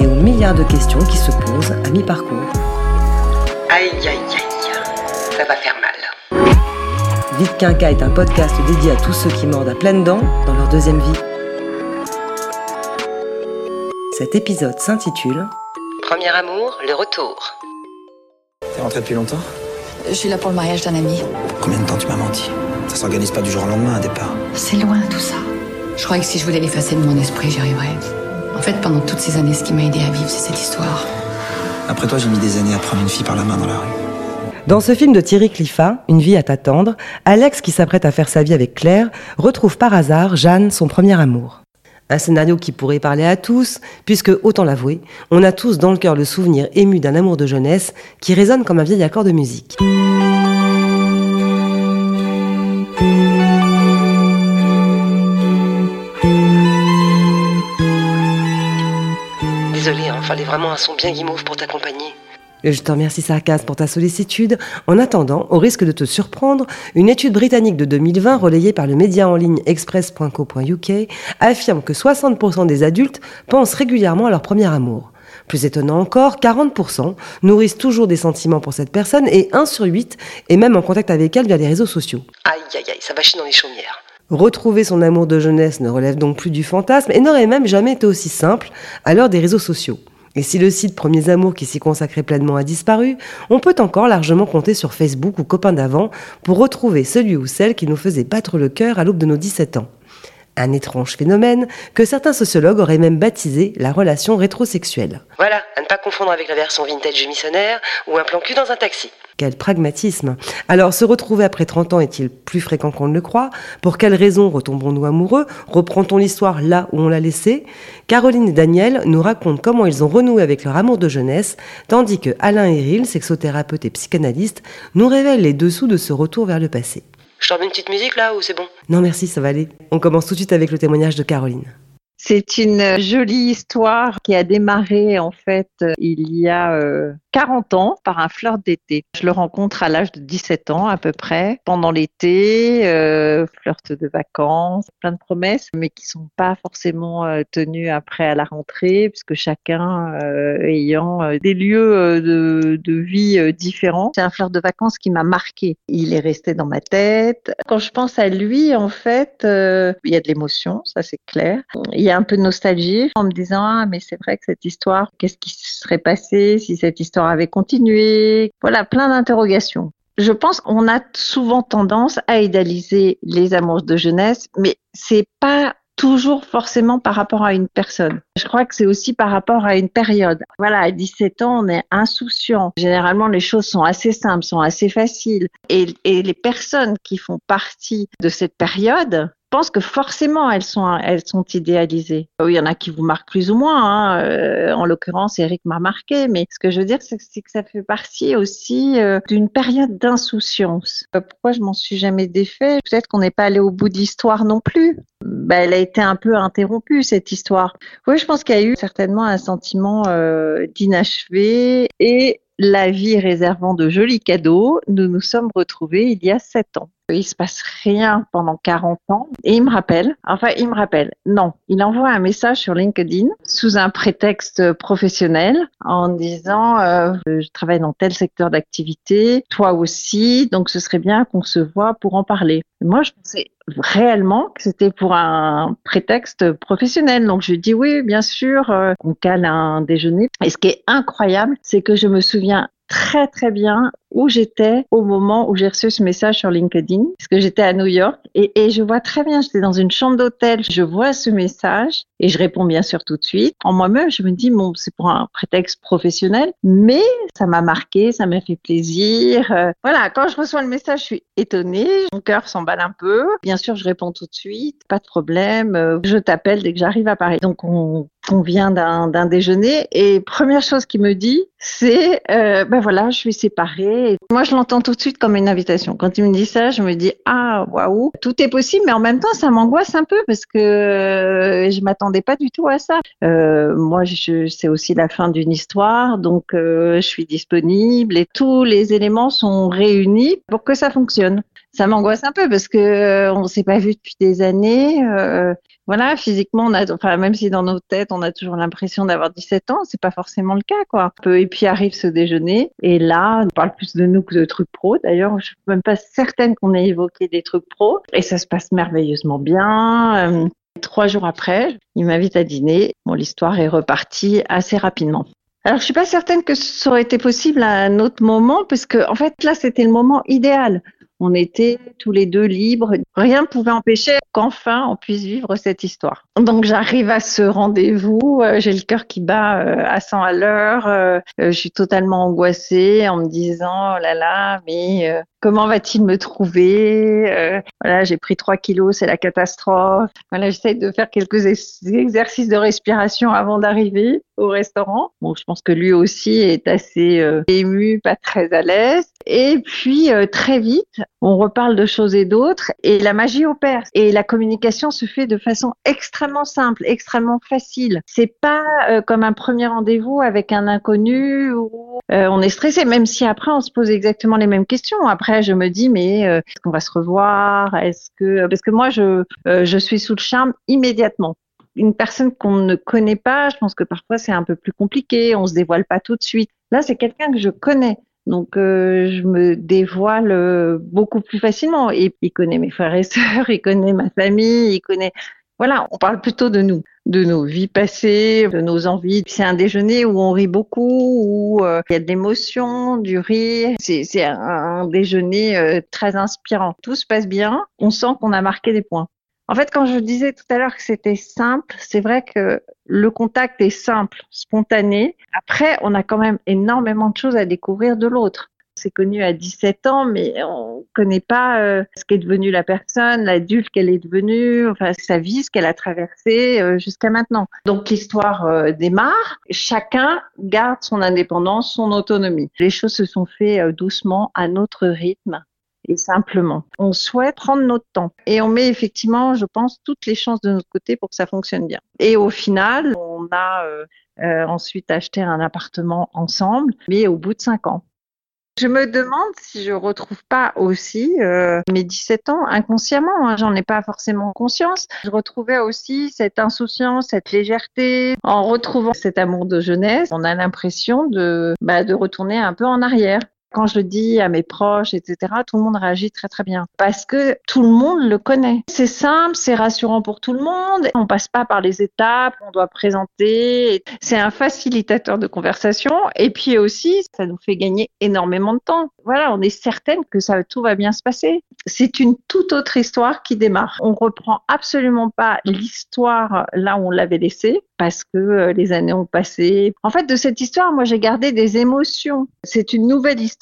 Et aux milliards de questions qui se posent à mi-parcours. Aïe, aïe, aïe, ça va faire mal. Vite Quinca est un podcast dédié à tous ceux qui mordent à pleines dents dans leur deuxième vie. Cet épisode s'intitule Premier amour, le retour. T'es rentré depuis longtemps? Je suis là pour le mariage d'un ami. Combien de temps tu m'as menti? Ça s'organise pas du jour au lendemain un départ. C'est loin tout ça. Je croyais que si je voulais l'effacer de mon esprit, j'y arriverais. En fait, pendant toutes ces années, ce qui m'a aidé à vivre, c'est cette histoire. Après toi, j'ai mis des années à prendre une fille par la main dans la rue. Dans ce film de Thierry Cliffat, Une vie à t'attendre, Alex, qui s'apprête à faire sa vie avec Claire, retrouve par hasard Jeanne, son premier amour. Un scénario qui pourrait parler à tous, puisque, autant l'avouer, on a tous dans le cœur le souvenir ému d'un amour de jeunesse qui résonne comme un vieil accord de musique. Fallait vraiment un son bien guimauve pour t'accompagner. Je te remercie Sarkaz pour ta sollicitude. En attendant, au risque de te surprendre, une étude britannique de 2020 relayée par le média en ligne express.co.uk affirme que 60% des adultes pensent régulièrement à leur premier amour. Plus étonnant encore, 40% nourrissent toujours des sentiments pour cette personne et 1 sur 8 est même en contact avec elle via les réseaux sociaux. Aïe, aïe, aïe, ça va chier dans les chaumières. Retrouver son amour de jeunesse ne relève donc plus du fantasme et n'aurait même jamais été aussi simple à l'heure des réseaux sociaux. Et si le site Premiers Amours qui s'y consacrait pleinement a disparu, on peut encore largement compter sur Facebook ou Copains d'avant pour retrouver celui ou celle qui nous faisait battre le cœur à l'aube de nos 17 ans. Un étrange phénomène que certains sociologues auraient même baptisé la relation rétrosexuelle. Voilà, à ne pas confondre avec la version vintage missionnaire ou un plan cul dans un taxi. Quel pragmatisme. Alors, se retrouver après 30 ans est-il plus fréquent qu'on ne le croit? Pour quelles raisons retombons-nous amoureux? Reprend-on l'histoire là où on l'a laissée? Caroline et Daniel nous racontent comment ils ont renoué avec leur amour de jeunesse, tandis que Alain Héril, sexothérapeute et psychanalyste, nous révèle les dessous de ce retour vers le passé. Je t'en une petite musique là ou c'est bon? Non merci, ça va aller. On commence tout de suite avec le témoignage de Caroline. C'est une jolie histoire qui a démarré en fait il y a euh, 40 ans par un flirt d'été. Je le rencontre à l'âge de 17 ans à peu près, pendant l'été, euh, flirt de vacances, plein de promesses, mais qui sont pas forcément euh, tenues après à la rentrée, puisque chacun euh, ayant euh, des lieux euh, de, vie euh, différents. C'est un flirt de vacances qui m'a marqué. Il est resté dans ma tête. Quand je pense à lui, en fait, euh, il y a de l'émotion, ça c'est clair. Un peu de nostalgie en me disant ah mais c'est vrai que cette histoire, qu'est-ce qui se serait passé si cette histoire avait continué? Voilà, plein d'interrogations. Je pense qu'on a souvent tendance à idéaliser les amours de jeunesse, mais c'est pas toujours forcément par rapport à une personne. Je crois que c'est aussi par rapport à une période. Voilà, à 17 ans, on est insouciant. Généralement, les choses sont assez simples, sont assez faciles. Et, et les personnes qui font partie de cette période, pense que forcément elles sont elles sont idéalisées. Il y en a qui vous marquent plus ou moins. Hein. Euh, en l'occurrence, Eric m'a marqué, mais ce que je veux dire, c'est que, ça fait partie aussi euh, d'une période d'insouciance. Euh, pourquoi je m'en suis jamais défait Peut-être qu'on n'est pas allé au bout d'histoire non plus. Bah, elle a été un peu interrompue cette histoire. Oui, je pense qu'il y a eu certainement un sentiment euh, d'inachevé et la vie réservant de jolis cadeaux, nous nous sommes retrouvés il y a sept ans. Il se passe rien pendant 40 ans et il me rappelle, enfin il me rappelle, non, il envoie un message sur LinkedIn sous un prétexte professionnel en disant euh, je travaille dans tel secteur d'activité, toi aussi, donc ce serait bien qu'on se voit pour en parler. Moi je pensais réellement que c'était pour un prétexte professionnel. Donc je dis oui, bien sûr, euh, on cale un déjeuner. Et ce qui est incroyable, c'est que je me souviens très très bien où j'étais au moment où j'ai reçu ce message sur LinkedIn, parce que j'étais à New York et, je vois très bien, j'étais dans une chambre d'hôtel, je vois ce message et je réponds bien sûr tout de suite. En moi-même, je me dis bon, c'est pour un prétexte professionnel, mais ça m'a marqué, ça m'a fait plaisir. Euh, voilà, quand je reçois le message, je suis étonnée, mon cœur s'emballe un peu. Bien sûr, je réponds tout de suite, pas de problème, euh, je t'appelle dès que j'arrive à Paris. Donc on vient d'un déjeuner et première chose qu'il me dit, c'est euh, ben voilà, je suis séparée. Moi, je l'entends tout de suite comme une invitation. Quand il me dit ça, je me dis ah waouh, tout est possible, mais en même temps, ça m'angoisse un peu parce que euh, je m'attendais pas du tout à ça. Euh, moi, c'est aussi la fin d'une histoire, donc euh, je suis disponible et tous les éléments sont réunis pour que ça fonctionne ça m'angoisse un peu parce que euh, on s'est pas vu depuis des années. Voilà, physiquement, on a, enfin, même si dans nos têtes, on a toujours l'impression d'avoir 17 ans, c'est pas forcément le cas, quoi. Et puis arrive ce déjeuner, et là, on parle plus de nous que de trucs pro. D'ailleurs, je suis même pas certaine qu'on ait évoqué des trucs pro, et ça se passe merveilleusement bien. Euh, trois jours après, il m'invite à dîner. Bon, l'histoire est repartie assez rapidement. Alors, je suis pas certaine que ça aurait été possible à un autre moment, parce que, en fait, là, c'était le moment idéal. On était tous les deux libres. Rien ne pouvait empêcher qu'enfin on puisse vivre cette histoire. Donc j'arrive à ce rendez-vous, euh, j'ai le cœur qui bat euh, à 100 à l'heure, euh, je suis totalement angoissée en me disant oh là là, mais comment va-t-il me trouver Voilà, j'ai pris 3 kilos, c'est la catastrophe. Voilà, j'essaie de faire quelques exercices de respiration avant d'arriver au restaurant. Bon, je pense que lui aussi est assez ému, pas très à l'aise. Et puis très vite, on reparle de choses et d'autres et la magie opère et la communication se fait de façon extrêmement simple, extrêmement facile. C'est pas euh, comme un premier rendez-vous avec un inconnu où euh, on est stressé, même si après on se pose exactement les mêmes questions. Après, je me dis mais euh, est-ce qu'on va se revoir? Est-ce que parce que moi je je suis sous le charme immédiatement une personne qu'on ne connaît pas, je pense que parfois c'est un peu plus compliqué, on se dévoile pas tout de suite. Là, c'est quelqu'un que je connais. Donc euh, je me dévoile euh, beaucoup plus facilement. Et il connaît mes frères et sœurs, il connaît ma famille, il connaît. Voilà, on parle plutôt de nous, de nos vies passées, de nos envies. C'est un déjeuner où on rit beaucoup, où euh, il y a de l'émotion, du rire. C'est un, déjeuner très inspirant. Tout se passe bien. On sent qu'on a marqué des points. En fait, quand je disais tout à l'heure que c'était simple, c'est vrai que le contact est simple, spontané. Après, on a quand même énormément de choses à découvrir de l'autre. C'est connu à 17 ans, mais on connaît pas euh, ce qu'est devenu la personne, l'adulte qu'elle est devenue, enfin sa vie, ce qu'elle a traversé euh, jusqu'à maintenant. Donc l'histoire euh, démarre. Chacun garde son indépendance, son autonomie. Les choses se sont faites doucement à notre rythme et simplement. On souhaite prendre notre temps et on met effectivement, je pense, toutes les chances de notre côté pour que ça fonctionne bien. Et au final, on a euh, euh, ensuite acheté un appartement ensemble, mais au bout de cinq ans. Je me demande si je retrouve pas aussi euh, mes 17 ans inconsciemment. Hein, J'en ai pas forcément conscience. Je retrouvais aussi cette insouciance, cette légèreté. En retrouvant cet amour de jeunesse, on a l'impression de, bah, de retourner un peu en arrière. Quand je le dis à mes proches, etc., tout le monde réagit très très bien parce que tout le monde le connaît. C'est simple, c'est rassurant pour tout le monde. On passe pas par les étapes, on doit présenter. C'est un facilitateur de conversation et puis aussi, ça nous fait gagner énormément de temps. Voilà, on est certaine que ça tout va bien se passer. C'est une toute autre histoire qui démarre. On reprend absolument pas l'histoire là où on l'avait laissée parce que euh, les années ont passé. En fait, de cette histoire, moi, j'ai gardé des émotions. C'est une nouvelle histoire,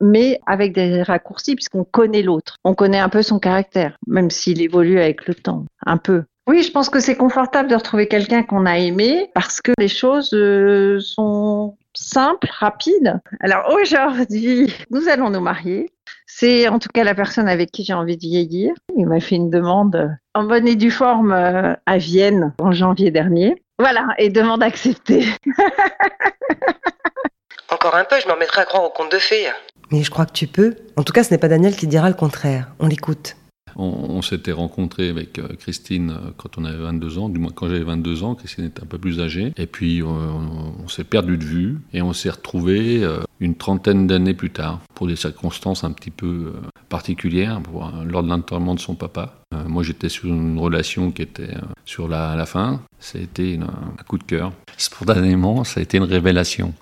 mais avec des raccourcis puisqu'on connaît l'autre. On connaît un peu son caractère, même s'il évolue avec le temps, un peu. Oui, je pense que c'est confortable de retrouver quelqu'un qu'on a aimé parce que les choses euh, sont simples, rapides. Alors aujourd'hui, nous allons nous marier. C'est en tout cas la personne avec qui j'ai envie de vieillir. Il m'a fait une demande en bonne et due forme euh, à Vienne en janvier dernier. Voilà, et demande acceptée. Encore un peu, je m'en mettrai à croire au conte de fées. Mais je crois que tu peux. En tout cas, ce n'est pas Daniel qui dira le contraire. On l'écoute. On, s'était rencontré avec euh, Christine euh, quand on avait 22 ans, du moins quand j'avais 22 ans, Christine était un peu plus âgée. Et puis euh, on, s'est perdu de vue et on s'est retrouvé une trentaine d'années plus tard pour des circonstances un petit peu particulières lors de l'enterrement de son papa. moi j'étais sur une relation qui était sur la, la fin. Ça a été un coup de cœur. Spontanément, ça a été une révélation.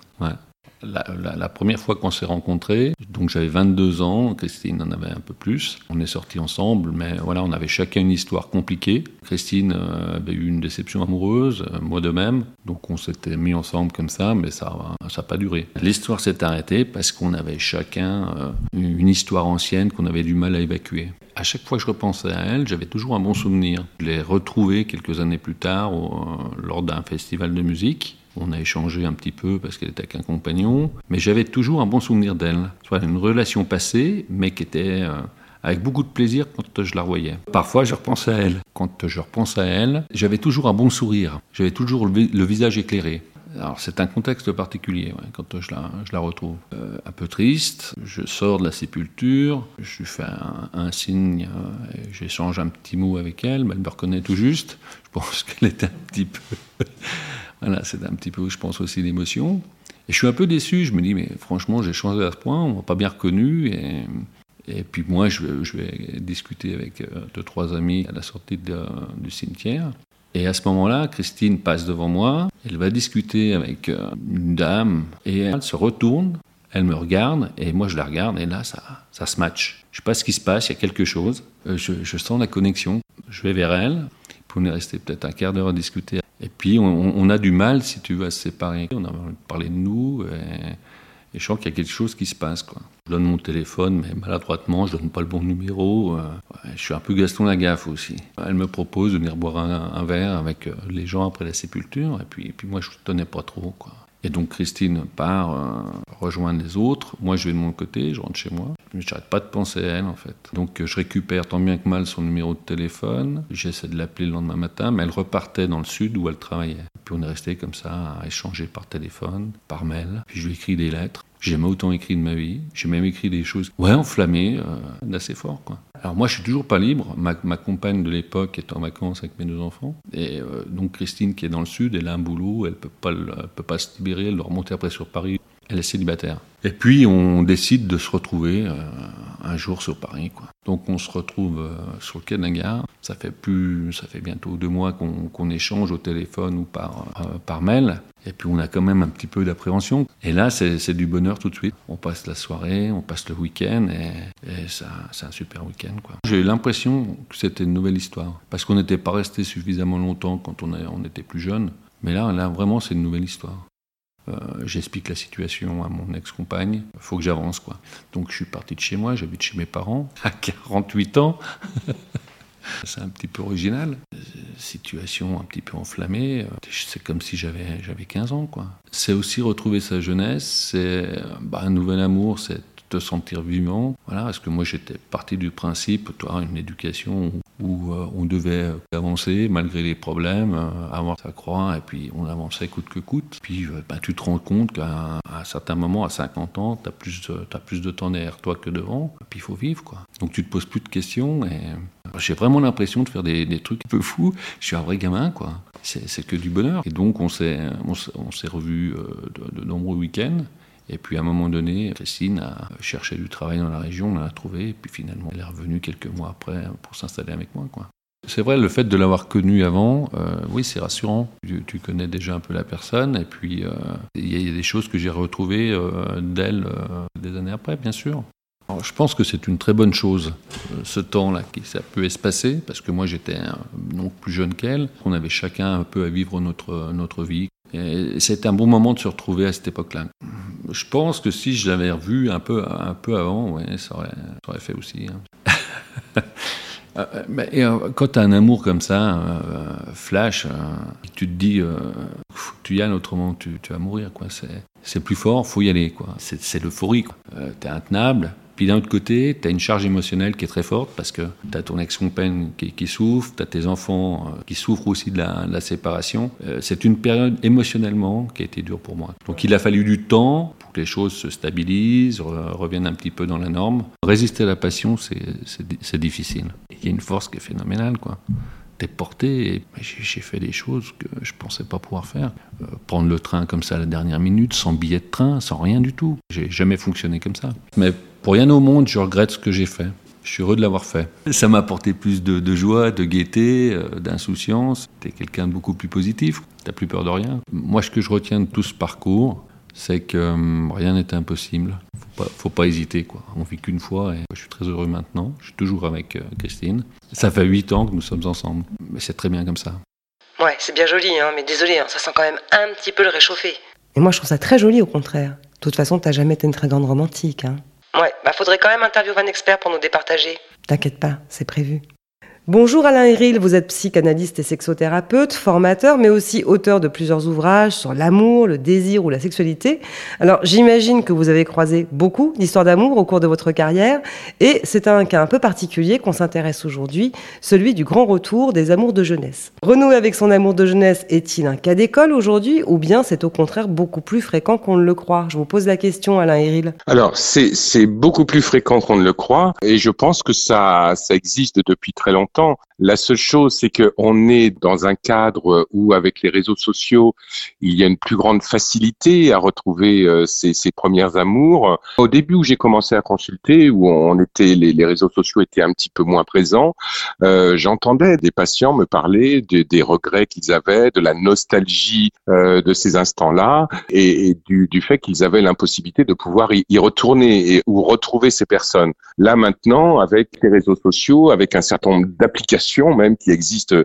La, première fois qu'on s'est rencontrés, donc j'avais 22 ans, Christine en avait un peu plus. On est sortis ensemble, mais voilà, on avait chacun une histoire compliquée. Christine euh, avait eu une déception amoureuse, euh, moi de même. Donc on s'était mis ensemble comme ça, mais ça n'a pas duré. L'histoire s'est arrêtée parce qu'on avait chacun euh, une histoire ancienne qu'on avait du mal à évacuer. À chaque fois que je repensais à elle, j'avais toujours un bon souvenir. Je l'ai retrouvée quelques années plus tard lors d'un festival de musique. On a échangé un petit peu parce qu'elle était avec un compagnon, mais j'avais toujours un bon souvenir d'elle. Une relation passée, mais qui était euh, avec beaucoup de plaisir quand je la voyais. Parfois, je repensais à elle. Quand je repense à elle, j'avais toujours un bon sourire. J'avais toujours le, visage éclairé. Alors c'est un contexte particulier quand je la, retrouve. Euh, un peu triste, je sors de la sépulture, je lui fais un, signe, euh, j'échange un petit mot avec elle, elle me reconnaît tout juste. Je pense qu'elle était un petit peu voilà, c'est un petit peu, je pense, aussi l'émotion. Et je suis un peu déçu, je me dis, mais franchement, j'ai changé à ce point, on m'a pas bien reconnu. Et, et puis moi, je, vais discuter avec euh, deux, trois amis à la sortie du cimetière. Et à ce moment-là, Christine passe devant moi, elle va discuter avec euh, une dame, et elle se retourne, elle me regarde, et moi je la regarde, et là, ça, ça se match. Je sais pas ce qui se passe, il y a quelque chose, euh, je, sens la connexion. Je vais vers elle, puis on est resté peut-être un quart d'heure à discuter et puis, on, a du mal, si tu veux, à se séparer. On a parlé de nous, je sens qu'il y a quelque chose qui se passe. Je donne mon téléphone, mais maladroitement, je donne pas le bon numéro. Euh, je suis un peu Gaston Lagaffe aussi. Elle me propose de venir boire un, verre avec euh, les gens après la sépulture, et puis, et moi, je ne tenais pas trop. Et donc Christine part euh, rejoindre les autres. Moi, je vais de mon côté, je rentre chez moi. Je n'arrête pas de penser à elle, en fait. Donc je récupère tant bien que mal son numéro de téléphone. J'essaie de l'appeler le lendemain matin, mais elle repartait dans le sud où elle travaillait. Puis on est resté comme ça à échanger par téléphone, par mail. Puis je lui écris des lettres. J'ai jamais autant écrit de ma vie. J'ai même écrit des choses, ouais, enflammées, euh, d'assez fort, quoi. Alors moi, je suis toujours pas libre. Ma, compagne de l'époque est en vacances avec mes deux enfants. Et euh, donc Christine, qui est dans le sud, elle a un boulot, elle peut pas, peut pas se libérer, elle doit remonter après sur Paris. Elle est célibataire. Et puis on décide de se retrouver euh, un jour sur Paris. Quoi. Donc on se retrouve euh, sur le quai. Ça fait plus, ça fait bientôt deux mois qu'on échange au téléphone ou par, euh, par mail. Et puis on a quand même un petit peu d'appréhension. Et là, c'est du bonheur tout de suite. On passe la soirée, on passe le week-end, et, et c'est un super week-end. J'ai eu l'impression que c'était une nouvelle histoire. Parce qu'on n'était pas resté suffisamment longtemps quand on, on était plus jeune. Mais là, là vraiment, c'est une nouvelle histoire. Euh, j'explique la situation à mon ex-compagne. Il faut que j'avance, quoi. Donc je suis parti de chez moi, j'habite chez mes parents à 48 ans. C'est un petit peu original. Situation un petit peu enflammée. C'est comme si j'avais, j'avais 15 ans, quoi. C'est aussi retrouver sa jeunesse. C'est bah, un nouvel amour. C'est te sentir vivant. Voilà, parce que moi j'étais parti du principe, toi, une éducation où, euh, on devait avancer malgré les problèmes, euh, avoir sa croix, et puis on avançait coûte que coûte. Puis euh, bah, tu te rends compte qu'à un certain moment, à 50 ans, tu as, plus as plus de temps derrière toi que devant, et puis il faut vivre. quoi. Donc tu te poses plus de questions, et j'ai vraiment l'impression de faire des, trucs un peu fous. Je suis un vrai gamin, quoi. C'est que du bonheur. Et donc on, s'est revus de, de nombreux week-ends. Et puis à un moment donné, Christine a cherché du travail dans la région, on l'a trouvé, et puis finalement elle est revenue quelques mois après pour s'installer avec moi. Quoi. C'est vrai, le fait de l'avoir connue avant, euh, oui, c'est rassurant. Tu, connais déjà un peu la personne, et puis euh, il y, a des choses que j'ai retrouvées euh, d'elle des années après, bien sûr. je pense que c'est une très bonne chose, ce temps-là, qui ça peut espacer, parce que moi j'étais non plus jeune qu'elle, on avait chacun un peu à vivre notre, notre vie. C'est un bon moment de se retrouver à cette époque-là. Je pense que si je l'avais revu un peu, un peu avant, ouais, ça, aurait, fait aussi. Hein. Euh, euh, quand tu as un amour comme ça, euh, flash, tu te dis, tu y ailles, autrement tu, tu vas mourir. C'est plus fort, faut y aller. C'est l'euphorie. tu es intenable, puis d'un autre côté, tu as une charge émotionnelle qui est très forte parce que tu as ton ex-compagne qui, souffre, tu as tes enfants euh, qui souffrent aussi de la, séparation. Euh, c'est une période émotionnellement qui a été dure pour moi. Donc il a fallu du temps pour que les choses se stabilisent, reviennent un petit peu dans la norme. Résister à la passion, c'est difficile. Il y a une force qui est phénoménale, quoi t'es porté j'ai fait des choses que je pensais pas pouvoir faire. Euh, prendre le train comme ça à la dernière minute, sans billet de train, sans rien du tout. J'ai jamais fonctionné comme ça. Mais pour rien au monde, je regrette ce que j'ai fait. Je suis heureux de l'avoir fait. Ça m'a apporté plus de, joie, de gaieté, euh, d'insouciance. T'es quelqu'un de beaucoup plus positif. T'as plus peur de rien. Moi, ce que je retiens de tout ce parcours, c'est que euh, rien n'est impossible. Faut pas, faut pas hésiter, quoi. On vit qu'une fois et je suis très heureux maintenant. Je suis toujours avec euh, Christine. Ça fait huit ans que nous sommes ensemble, mais c'est très bien comme ça. Ouais, c'est bien joli, hein, mais désolé, hein, ça sent quand même un petit peu le réchauffé. Et moi, je trouve ça très joli, au contraire. De toute façon, t'as jamais été une très grande romantique. Hein. Ouais, bah faudrait quand même interviewer un expert pour nous départager. T'inquiète pas, c'est prévu. Bonjour Alain Héril, vous êtes psychanalyste et sexothérapeute, formateur, mais aussi auteur de plusieurs ouvrages sur l'amour, le désir ou la sexualité. Alors j'imagine que vous avez croisé beaucoup d'histoires d'amour au cours de votre carrière, et c'est un cas un peu particulier qu'on s'intéresse aujourd'hui, celui du grand retour des amours de jeunesse. Renouer avec son amour de jeunesse est-il un cas d'école aujourd'hui, ou bien c'est au contraire beaucoup plus fréquent qu'on ne le croit? Je vous pose la question Alain Héril. Alors c'est beaucoup plus fréquent qu'on ne le croit, et je pense que ça ça existe depuis très longtemps. La seule chose, c'est qu'on est dans un cadre où, avec les réseaux sociaux, il y a une plus grande facilité à retrouver euh, ses, premières amours. Au début où j'ai commencé à consulter, où on était, les, réseaux sociaux étaient un petit peu moins présents, euh, j'entendais des patients me parler de- des regrets qu'ils avaient, de la nostalgie euh, de ces instants-là, et, du, fait qu'ils avaient l'impossibilité de pouvoir y, retourner et, ou retrouver ces personnes. Là maintenant, avec les réseaux sociaux, avec un certain nombre d'applications même qui existent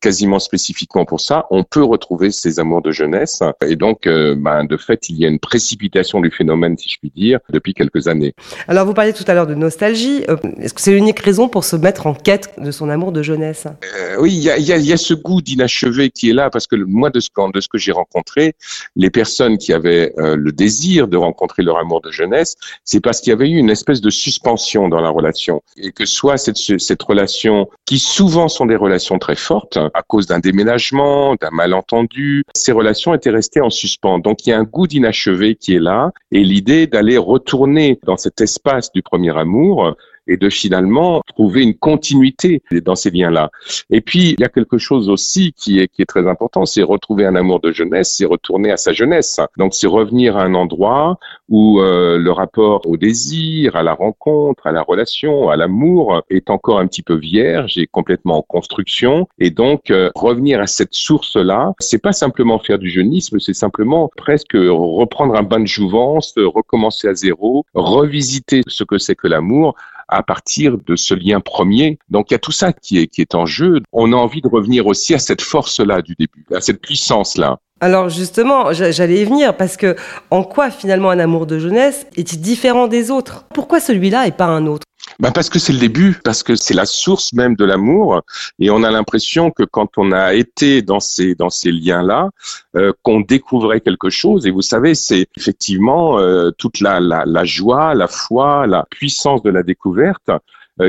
quasiment spécifiquement pour ça, on peut retrouver ces amours de jeunesse. Et donc, euh, ben, de fait, il y a une précipitation du phénomène, si je puis dire, depuis quelques années. Alors vous parliez tout à l'heure de nostalgie, Euh, est-ce que c'est l'unique raison pour se mettre en quête de son amour de jeunesse? Euh, oui, il y a, il y, a, il y a ce goût d'inachevé qui est là, parce que moi, de ce, que- de ce que j'ai rencontré, les personnes qui avaient euh, le désir de rencontrer leur amour de jeunesse, c'est parce qu'il y avait eu une espèce de suspension dans la relation. Et que soit cette, cette relation, qui souvent sont des relations très fortes, à cause d'un déménagement, d'un malentendu, ces relations étaient restées en suspens. Donc il y a un goût d'inachevé qui est là, et l'idée d'aller retourner dans cet espace du premier amour, et de finalement trouver une continuité dans ces liens-là. Et puis, il y a quelque chose aussi qui est, qui est très important, c'est retrouver un amour de jeunesse, c'est retourner à sa jeunesse. Donc, c'est revenir à un endroit où euh, le rapport au désir, à la rencontre, à la relation, à l'amour est encore un petit peu vierge et complètement en construction. Et donc, euh, revenir à cette source-là, c'est pas simplement faire du jeunisme, c'est simplement presque reprendre un bain de jouvence, recommencer à zéro, revisiter ce que c'est que l'amour à partir de ce lien premier. Donc il y a tout ça qui est, qui est en jeu. On a envie de revenir aussi à cette force-là du début, à cette puissance-là. Alors justement, j'a- j'allais y venir parce que en quoi finalement un amour de jeunesse est-il différent des autres? Pourquoi celui-là et pas un autre? Ben parce que c'est le début, parce que c'est la source même de l'amour, et on a l'impression que quand on a été dans ces dans ces liens-là, euh, qu'on découvrait quelque chose. Et vous savez, c'est effectivement euh, toute la, la la joie, la foi, la puissance de la découverte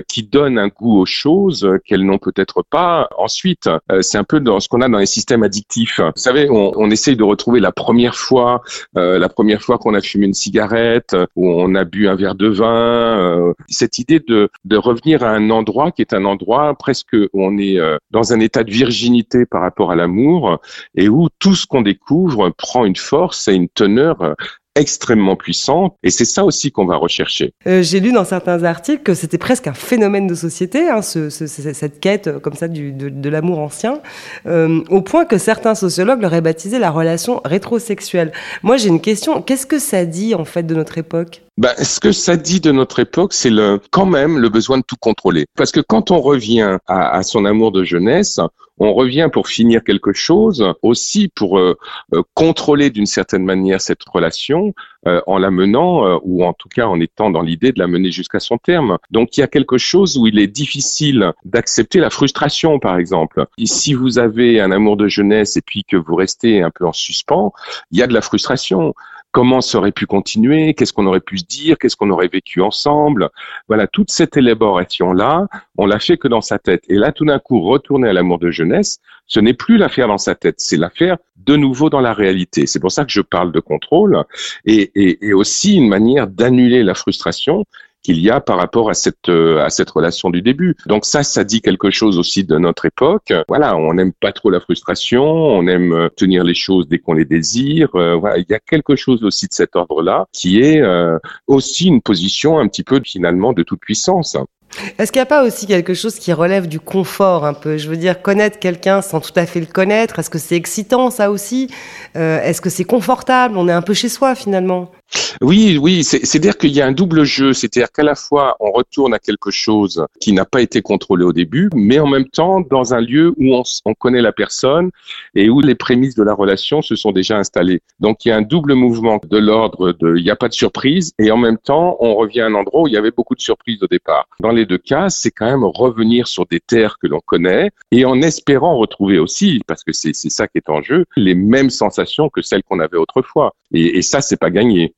qui donne un goût aux choses euh, qu'elles n'ont peut-être pas ensuite. Euh, c'est un peu dans ce qu'on a dans les systèmes addictifs. Vous savez, on, on essaye de retrouver la première fois, euh, la première fois qu'on a fumé une cigarette, euh, où on a bu un verre de vin. euh, cette idée de, de revenir à un endroit qui est un endroit presque où on est euh, dans un état de virginité par rapport à l'amour et où tout ce qu'on découvre prend une force et une teneur euh, extrêmement puissante. Et c'est ça aussi qu'on va rechercher. Euh, J'ai lu dans certains articles que c'était presque un phénomène de société, hein, ce, ce- ce- cette quête euh, comme ça du, de, de l'amour ancien, euh, au point que certains sociologues l'auraient baptisé la relation rétrosexuelle. Moi j'ai une question, qu'est-ce que ça dit en fait de notre époque? Ben, ce que ça dit de notre époque, c'est le, quand même le besoin de tout contrôler. Parce que quand on revient à, à son amour de jeunesse, on revient pour finir quelque chose, aussi pour euh, euh, contrôler d'une certaine manière cette relation euh, en la menant, ou en tout cas en étant dans l'idée de la mener jusqu'à son terme. Donc il y a quelque chose où il est difficile d'accepter la frustration, par exemple. Et si vous avez un amour de jeunesse et puis que vous restez un peu en suspens, il y a de la frustration comment ça aurait pu continuer, qu'est-ce qu'on aurait pu se dire, qu'est-ce qu'on aurait vécu ensemble? Voilà, toute cette élaboration-là, on l'a fait que dans sa tête. Et là, tout d'un coup, retourner à l'amour de jeunesse, ce n'est plus l'affaire dans sa tête, c'est l'affaire de nouveau dans la réalité. C'est pour ça que je parle de contrôle et, aussi une manière d'annuler la frustration qu'il y a par rapport à cette euh, à cette relation du début. Donc ça, ça dit quelque chose aussi de notre époque. Voilà, on n'aime pas trop la frustration, on aime euh, tenir les choses dès qu'on les désire. Euh, il y a quelque chose aussi de cet ordre-là qui est aussi une position un petit peu finalement de toute puissance. Est-ce qu'il n'y a pas aussi quelque chose qui relève du confort un peu? Je veux dire, connaître quelqu'un sans tout à fait le connaître, est-ce que c'est excitant ça aussi? Euh, Est-ce que c'est confortable? On est un peu chez soi finalement oui, oui, c'est-à-dire qu'il y a un double jeu, c'est-à-dire qu'à la fois on retourne à quelque chose qui n'a pas été contrôlé au début, mais en même temps dans un lieu où on, on, connaît la personne et où les prémices de la relation se sont déjà installées. Donc il y a un double mouvement de l'ordre de il n'y a pas de surprise et en même temps on revient à un endroit où il y avait beaucoup de surprises au départ. Deux cas, c'est quand même revenir sur des terres que l'on connaît et en espérant retrouver aussi, parce que c'est ça qui est en jeu, les mêmes sensations que celles qu'on avait autrefois. Et, et ça, c'est pas gagné.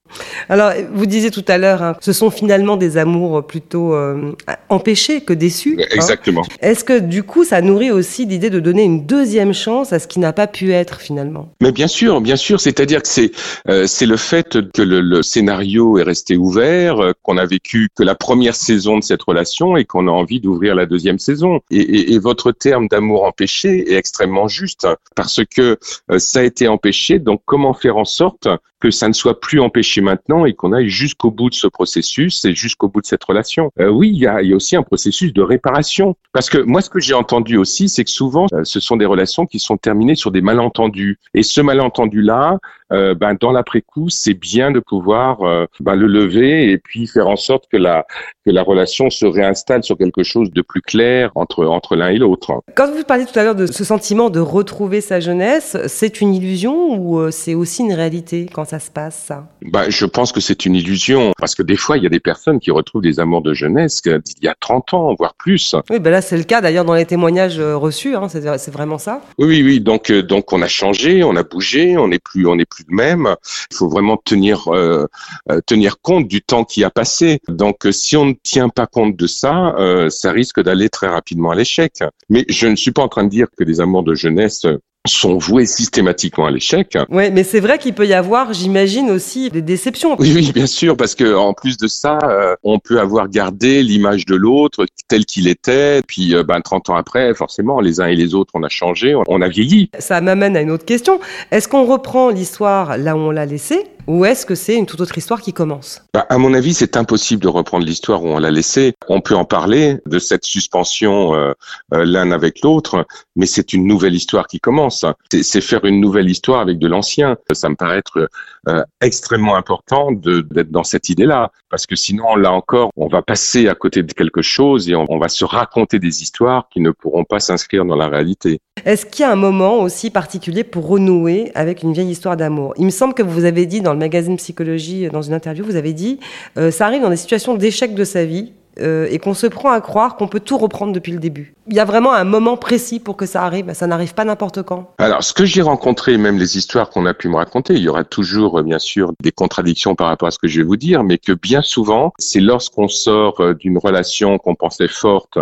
Alors, vous disiez tout à l'heure, hein, ce sont finalement des amours plutôt euh, empêchés que déçus. Hein. Exactement. Est-ce que du coup, ça nourrit aussi l'idée de donner une deuxième chance à ce qui n'a pas pu être finalement? Mais bien sûr, bien sûr. C'est-à-dire que c'est euh, c'est le fait que le, le, scénario est resté ouvert, euh, qu'on a vécu que la première saison de cette relation et qu'on a envie d'ouvrir la deuxième saison. Et, votre terme d'amour empêché est extrêmement juste parce que euh, ça a été empêché. Donc, comment faire en sorte que ça ne soit plus empêché maintenant et qu'on aille jusqu'au bout de ce processus et jusqu'au bout de cette relation? Euh, oui, il y a, il y a aussi un processus de réparation. Parce que moi, ce que j'ai entendu aussi, c'est que souvent, euh, ce sont des relations qui sont terminées sur des malentendus. Et ce malentendu-là, euh, ben, dans l'après-coup, c'est bien de pouvoir euh, ben, le lever et puis faire en sorte que la, que la relation se réinstalle sur quelque chose de plus clair entre, entre l'un et l'autre. Quand vous parliez tout à l'heure de ce sentiment de retrouver sa jeunesse, c'est une illusion ou euh, c'est aussi une réalité quand ça se passe ça? Ben, Je pense que c'est une illusion parce que des fois, il y a des personnes qui retrouvent des amours de jeunesse il y a 30 ans, voire plus. Oui, ben là, c'est le cas d'ailleurs dans les témoignages reçus, hein, c'est vraiment ça. Oui, oui, donc, donc on a changé, on a bougé, on n'est plus, on n'est plus de même. Il faut vraiment tenir euh, euh, tenir compte du temps qui a passé. Donc, euh, si on ne tient pas compte de ça, ça risque d'aller très rapidement à l'échec. Mais je ne suis pas en train de dire que les amours de jeunesse sont voués systématiquement à l'échec. Oui, mais c'est vrai qu'il peut y avoir, j'imagine aussi, des déceptions. Oui, oui, bien sûr, parce que en plus de ça, euh, on peut avoir gardé l'image de l'autre tel qu'il était, puis euh, ben 30 ans après, forcément, les uns et les autres, on a changé, on a vieilli. Ça m'amène à une autre question. Est-ce qu'on reprend l'histoire là où on l'a laissée ou est-ce que c'est une toute autre histoire qui commence? Bah, À mon avis, c'est impossible de reprendre l'histoire où on l'a laissée. On peut en parler de cette suspension euh, l'un avec l'autre, mais c'est une nouvelle histoire qui commence. C'est faire une nouvelle histoire avec de l'ancien. Ça me paraît être euh, extrêmement important d'être dans cette idée-là, parce que sinon, là encore, on va passer à côté de quelque chose et on, on va se raconter des histoires qui ne pourront pas s'inscrire dans la réalité. Est-ce qu'il y a un moment aussi particulier pour renouer avec une vieille histoire d'amour? Il me semble que vous avez dit dans le magazine Psychologie, dans une interview, vous avez dit, euh, ça arrive dans des situations d'échec de sa vie, euh, et qu'on se prend à croire qu'on peut tout reprendre depuis le début. Il y a vraiment un moment précis pour que ça arrive, ça n'arrive pas n'importe quand. Alors, ce que j'ai rencontré, même les histoires qu'on a pu me raconter, il y aura toujours, euh, bien sûr, des contradictions par rapport à ce que je vais vous dire, mais que bien souvent, c'est lorsqu'on sort euh, d'une relation qu'on pensait forte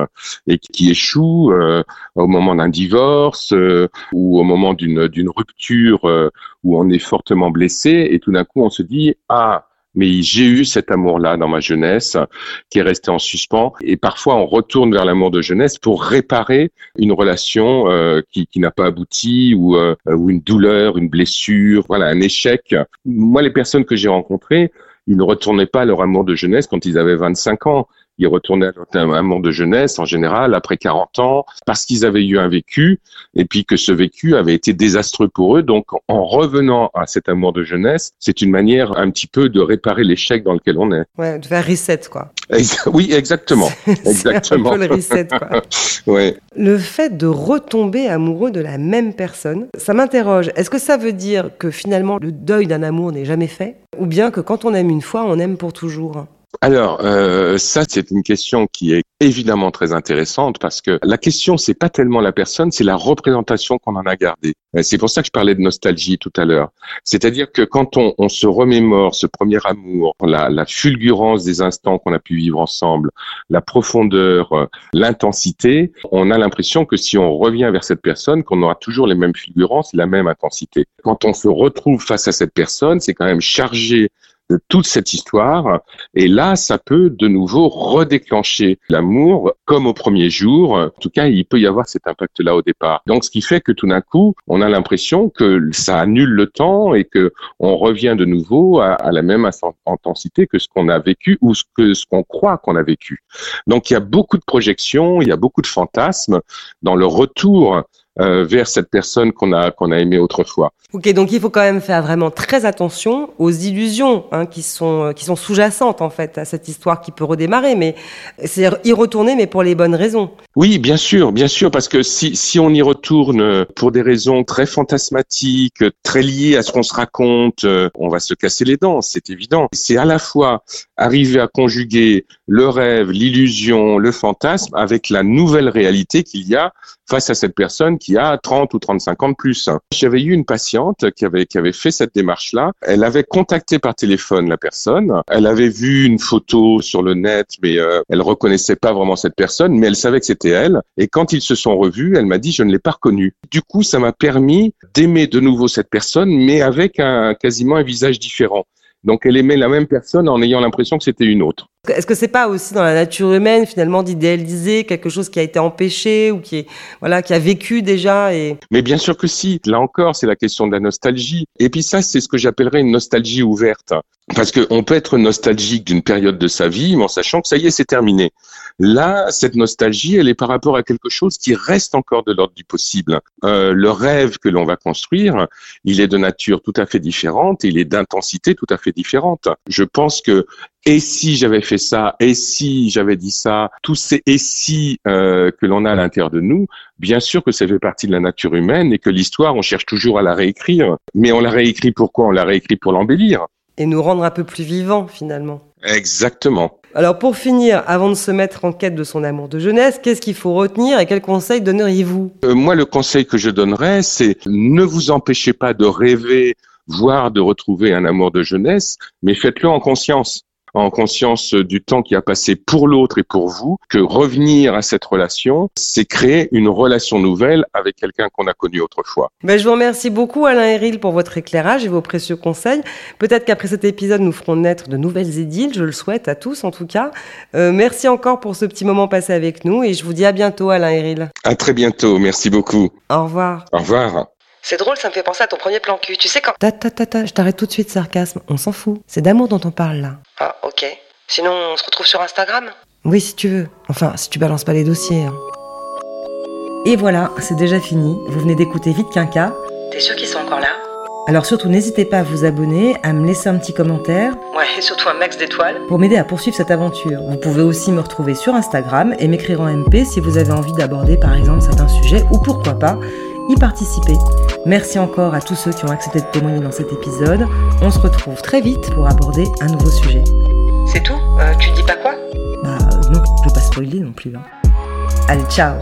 et qui échoue au moment d'un divorce ou au moment d'une rupture où on est fortement blessé et tout d'un coup on se dit, ah, mais j'ai eu cet amour-là dans ma jeunesse qui est resté en suspens. Et parfois, on retourne vers l'amour de jeunesse pour réparer une relation euh, qui, qui n'a pas abouti ou, euh, ou une douleur, une blessure, voilà, un échec. Moi, les personnes que j'ai rencontrées, ils ne retournaient pas à leur amour de jeunesse quand ils avaient 25 ans ils retournaient à un amour de jeunesse en général après 40 ans parce qu'ils avaient eu un vécu et puis que ce vécu avait été désastreux pour eux. Donc en revenant à cet amour de jeunesse, c'est une manière un petit peu de réparer l'échec dans lequel on est. Ouais, de faire reset quoi. Oui, exactement. exactement. un peu le reset quoi. ouais. Le fait de retomber amoureux de la même personne, ça m'interroge. Est-ce que ça veut dire que finalement le deuil d'un amour n'est jamais fait? Ou bien que quand on aime une fois, on aime pour toujours? Alors, euh, ça, c'est une question qui est évidemment très intéressante parce que la question, c'est pas tellement la personne, c'est la représentation qu'on en a gardée. Euh, c'est pour ça que je parlais de nostalgie tout à l'heure. C'est-à-dire que quand on, on, se remémore ce premier amour, la, la fulgurance des instants qu'on a pu vivre ensemble, la profondeur, euh, l'intensité, on a l'impression que si on revient vers cette personne, qu'on aura toujours les mêmes fulgurances, la même intensité. Quand on se retrouve face à cette personne, c'est quand même chargé toute cette histoire. Et là, ça peut de nouveau redéclencher l'amour comme au premier jour. En tout cas, il peut y avoir cet impact-là au départ. Donc, ce qui fait que tout d'un coup, on a l'impression que ça annule le temps et que on revient de nouveau à, à la même intensité que ce qu'on a vécu ou ce que ce qu'on croit qu'on a vécu. Donc, il y a beaucoup de projections, il y a beaucoup de fantasmes dans le retour euh, vers cette personne qu'on a qu'on a aimée autrefois. Ok, donc il faut quand même faire vraiment très attention aux illusions hein, qui sont euh, qui sont sous-jacentes en fait à cette histoire qui peut redémarrer, mais c'est y retourner, mais pour les bonnes raisons. Oui, bien sûr, bien sûr, parce que si si on y retourne pour des raisons très fantasmatiques, très liées à ce qu'on se raconte, euh, on va se casser les dents, c'est évident. C'est à la fois arriver à conjuguer le rêve, l'illusion, le fantasme avec la nouvelle réalité qu'il y a face à cette personne qui a 30 ou 35 ans de plus. J'avais eu une patiente qui avait, qui avait fait cette démarche-là. Elle avait contacté par téléphone la personne. Elle avait vu une photo sur le net, mais euh, elle reconnaissait pas vraiment cette personne, mais elle savait que c'était elle. Et quand ils se sont revus, elle m'a dit, je ne l'ai pas reconnue. Du coup, ça m'a permis d'aimer de nouveau cette personne, mais avec un, quasiment un visage différent. Donc elle aimait la même personne en ayant l'impression que c'était une autre. Est-ce que c'est pas aussi dans la nature humaine finalement d'idéaliser quelque chose qui a été empêché ou qui est voilà qui a vécu déjà et Mais bien sûr que si. Là encore, c'est la question de la nostalgie. Et puis ça, c'est ce que j'appellerais une nostalgie ouverte, parce qu'on peut être nostalgique d'une période de sa vie, mais en sachant que ça y est, c'est terminé. Là, cette nostalgie, elle est par rapport à quelque chose qui reste encore de l'ordre du possible. Euh, le rêve que l'on va construire, il est de nature tout à fait différente, il est d'intensité tout à fait différente. Je pense que et si j'avais fait ça, et si j'avais dit ça, tous ces et si euh, que l'on a à l'intérieur de nous, bien sûr que ça fait partie de la nature humaine et que l'histoire, on cherche toujours à la réécrire. Mais on la réécrit pourquoi? On la réécrit pour l'embellir. Et nous rendre un peu plus vivants finalement. Exactement. Alors pour finir, avant de se mettre en quête de son amour de jeunesse, qu'est-ce qu'il faut retenir et quels conseils donneriez-vous? Euh, Moi, le conseil que je donnerais, c'est ne vous empêchez pas de rêver, voire de retrouver un amour de jeunesse, mais faites-le en conscience en conscience du temps qui a passé pour l'autre et pour vous, que revenir à cette relation, c'est créer une relation nouvelle avec quelqu'un qu'on a connu autrefois. Ben, je vous remercie beaucoup Alain Eril pour votre éclairage et vos précieux conseils. Peut-être qu'après cet épisode, nous ferons naître de nouvelles édiles, je le souhaite à tous en tout cas. Euh, merci encore pour ce petit moment passé avec nous et je vous dis à bientôt Alain Eril. À très bientôt, merci beaucoup. Au revoir. Au revoir. C'est drôle, ça me fait penser à ton premier plan cul. Tu sais quand. Ta ta ta ta, je t'arrête tout de suite, sarcasme. On s'en fout. C'est d'amour dont on parle là. Ah, ok. Sinon, on se retrouve sur Instagram Oui, si tu veux. Enfin, si tu balances pas les dossiers. hein. Et voilà, c'est déjà fini. Vous venez d'écouter Vite Quinca. T'es sûr qu'ils sont encore là Alors surtout, n'hésitez pas à vous abonner, à me laisser un petit commentaire Ouais, et surtout un max d'étoiles. pour m'aider à poursuivre cette aventure. Vous pouvez aussi me retrouver sur Instagram et m'écrire en MP si vous avez envie d'aborder par exemple certains sujets ou pourquoi pas y participer. Merci encore à tous ceux qui ont accepté de témoigner dans cet épisode. On se retrouve très vite pour aborder un nouveau sujet. C'est tout? Euh, Tu dis pas quoi? Bah euh, non, je veux pas spoiler non plus. hein. Allez, ciao